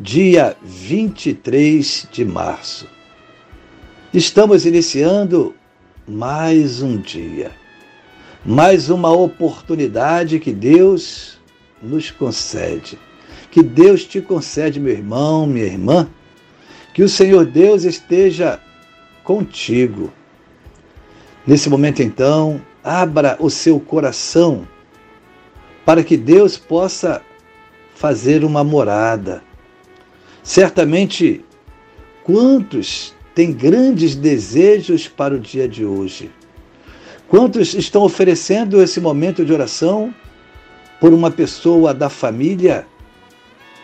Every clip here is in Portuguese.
dia 23 de março. Estamos iniciando mais um dia, mais uma oportunidade que Deus nos concede. Que Deus te concede, meu irmão, minha irmã. Que o Senhor Deus esteja contigo. Nesse momento, então, abra o seu coração para que Deus possa fazer uma morada. Certamente, quantos têm grandes desejos para o dia de hoje? Quantos estão oferecendo esse momento de oração por uma pessoa da família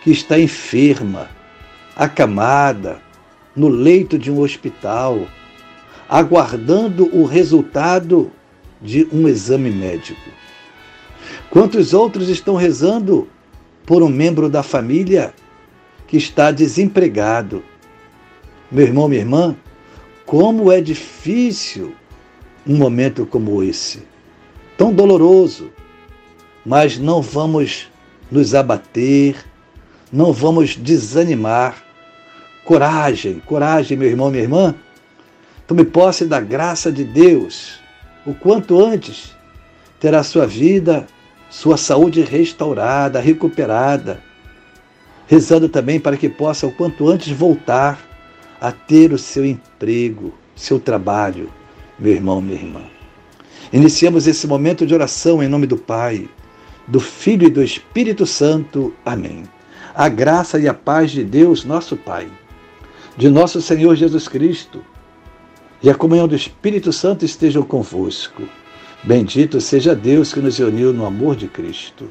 que está enferma, acamada, no leito de um hospital, aguardando o resultado de um exame médico? Quantos outros estão rezando por um membro da família que está desempregado? Meu irmão, minha irmã, como é difícil um momento como esse, tão doloroso, mas não vamos nos abater, não vamos desanimar. Coragem, coragem, meu irmão, minha irmã. Tome posse da graça de Deus. O quanto antes terá sua vida, sua saúde restaurada, recuperada. Rezando também para que possa o quanto antes voltar a ter o seu emprego, seu trabalho, meu irmão, minha irmã. Iniciamos esse momento de oração em nome do Pai, do Filho e do Espírito Santo. Amém. A graça e a paz de Deus, nosso Pai, de nosso Senhor Jesus Cristo e a comunhão do Espírito Santo estejam convosco. Bendito seja Deus que nos uniu no amor de Cristo.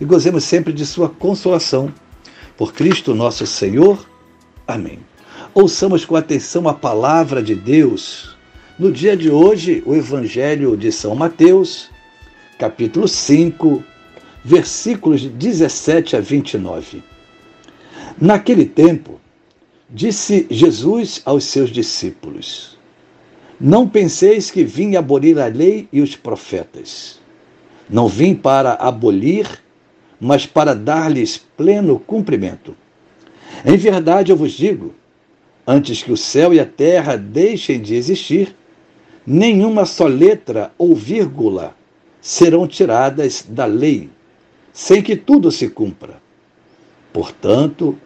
e gozemos sempre de sua consolação por Cristo nosso Senhor. Amém. Ouçamos com atenção a palavra de Deus. No dia de hoje, o Evangelho de São Mateus, capítulo 5, versículos de 17 a 29. Naquele tempo, disse Jesus aos seus discípulos: Não penseis que vim abolir a lei e os profetas. Não vim para abolir, mas para dar-lhes pleno cumprimento. Em verdade eu vos digo: antes que o céu e a terra deixem de existir, nenhuma só letra ou vírgula serão tiradas da lei, sem que tudo se cumpra. Portanto,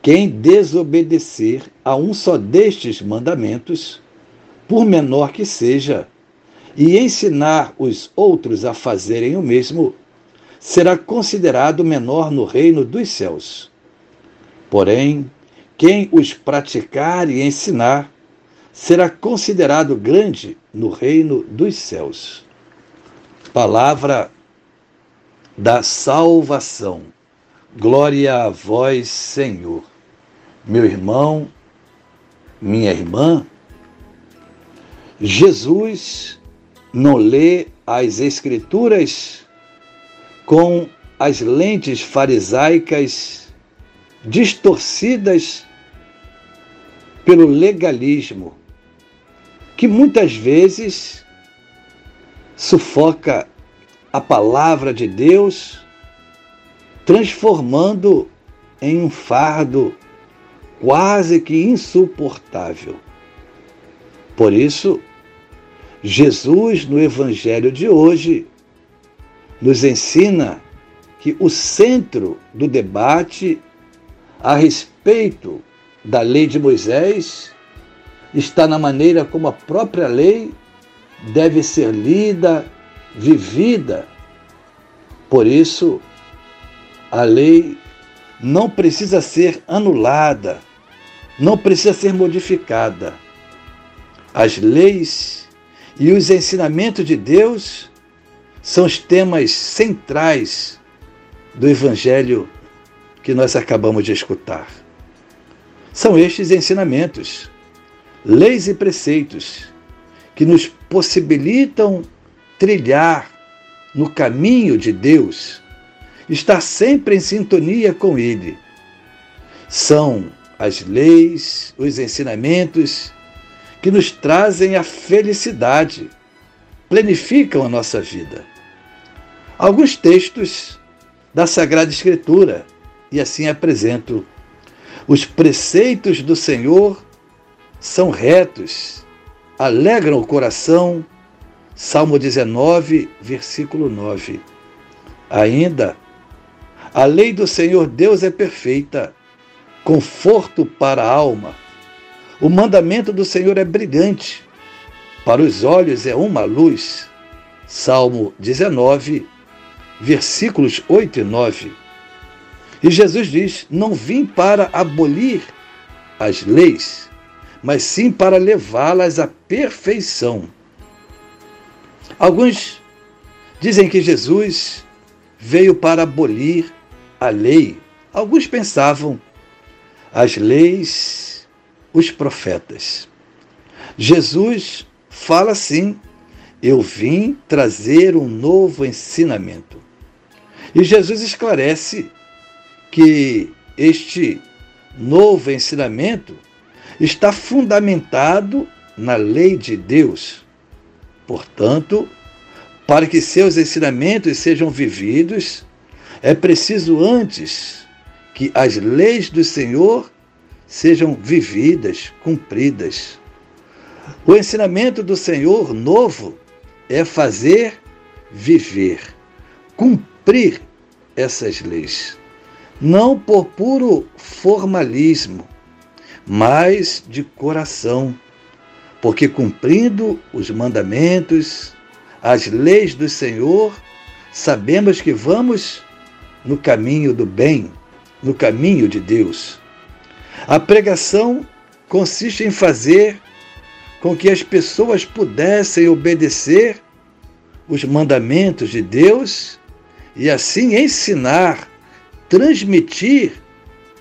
quem desobedecer a um só destes mandamentos, por menor que seja, e ensinar os outros a fazerem o mesmo, será considerado menor no reino dos céus. Porém, quem os praticar e ensinar será considerado grande no reino dos céus. Palavra da salvação. Glória a vós, Senhor. Meu irmão, minha irmã, Jesus não lê as Escrituras com as lentes farisaicas distorcidas pelo legalismo, que muitas vezes sufoca a palavra de Deus, transformando em um fardo quase que insuportável. Por isso, Jesus, no Evangelho de hoje, nos ensina que o centro do debate a respeito da lei de Moisés está na maneira como a própria lei deve ser lida, vivida. Por isso, a lei não precisa ser anulada, não precisa ser modificada. As leis e os ensinamentos de Deus são os temas centrais do Evangelho que nós acabamos de escutar. São estes ensinamentos, leis e preceitos que nos possibilitam trilhar no caminho de Deus, estar sempre em sintonia com Ele. São as leis, os ensinamentos que nos trazem a felicidade, planificam a nossa vida. Alguns textos da Sagrada Escritura, e assim apresento. Os preceitos do Senhor são retos, alegram o coração. Salmo 19, versículo 9. Ainda, a lei do Senhor Deus é perfeita, conforto para a alma. O mandamento do Senhor é brilhante, para os olhos é uma luz. Salmo 19, versículos 8 e 9. E Jesus diz: Não vim para abolir as leis, mas sim para levá-las à perfeição. Alguns dizem que Jesus veio para abolir a lei. Alguns pensavam as leis, os profetas. Jesus fala assim: Eu vim trazer um novo ensinamento. E Jesus esclarece que este novo ensinamento está fundamentado na lei de Deus. Portanto, para que seus ensinamentos sejam vividos, é preciso antes que as leis do Senhor sejam vividas, cumpridas. O ensinamento do Senhor novo é fazer viver, cumprir essas leis não por puro formalismo, mas de coração, porque cumprindo os mandamentos, as leis do Senhor, sabemos que vamos no caminho do bem, no caminho de Deus. A pregação consiste em fazer com que as pessoas pudessem obedecer os mandamentos de Deus e assim ensinar transmitir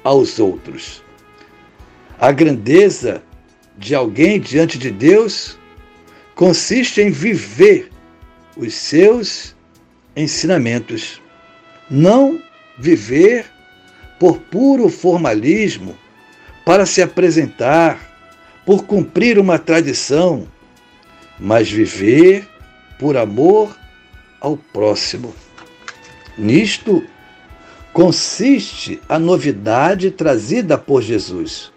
aos outros. A grandeza de alguém diante de Deus consiste em viver os seus ensinamentos, não viver por puro formalismo, para se apresentar, por cumprir uma tradição, mas viver por amor ao próximo. Nisto consiste a novidade trazida por Jesus.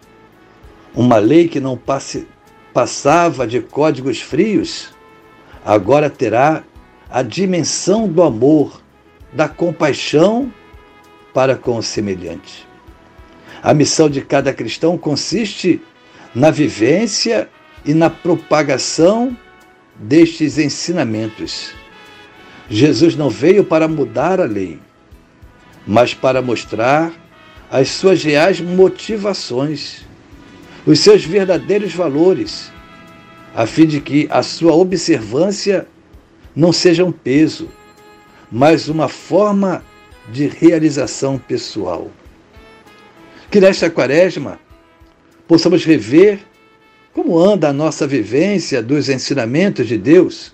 Uma lei que não passe, passava de códigos frios, agora terá a dimensão do amor, da compaixão para com o semelhante. A missão de cada cristão consiste na vivência e na propagação destes ensinamentos. Jesus não veio para mudar a lei, mas para mostrar as suas reais motivações, os seus verdadeiros valores, a fim de que a sua observância não seja um peso, mas uma forma de realização pessoal. Que nesta quaresma possamos rever como anda a nossa vivência dos ensinamentos de Deus.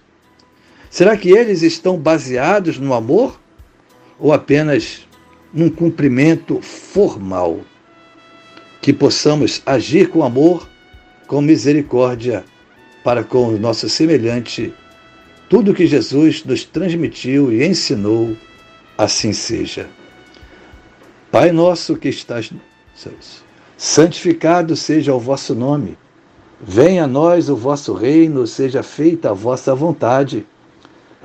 Será que eles estão baseados no amor ou apenas num cumprimento formal. Que possamos agir com amor, com misericórdia para com o nosso semelhante. Tudo que Jesus nos transmitiu e ensinou, assim seja. Pai nosso que estás nos céus, santificado seja o vosso nome. Venha a nós o vosso reino, seja feita a vossa vontade,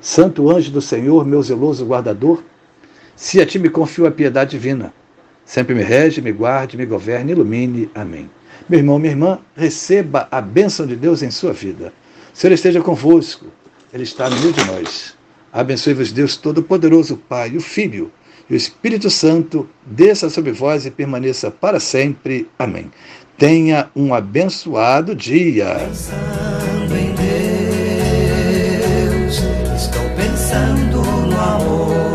Santo anjo do Senhor, meu zeloso guardador, se a ti me confio a piedade divina, sempre me rege, me guarde, me governe, ilumine. Amém. Meu irmão, minha irmã, receba a bênção de Deus em sua vida. O Senhor esteja convosco, Ele está no meio de nós. Abençoe-vos, Deus Todo-Poderoso, Pai, o Filho e o Espírito Santo, desça sobre vós e permaneça para sempre. Amém. Tenha um abençoado dia. Pensando no amor.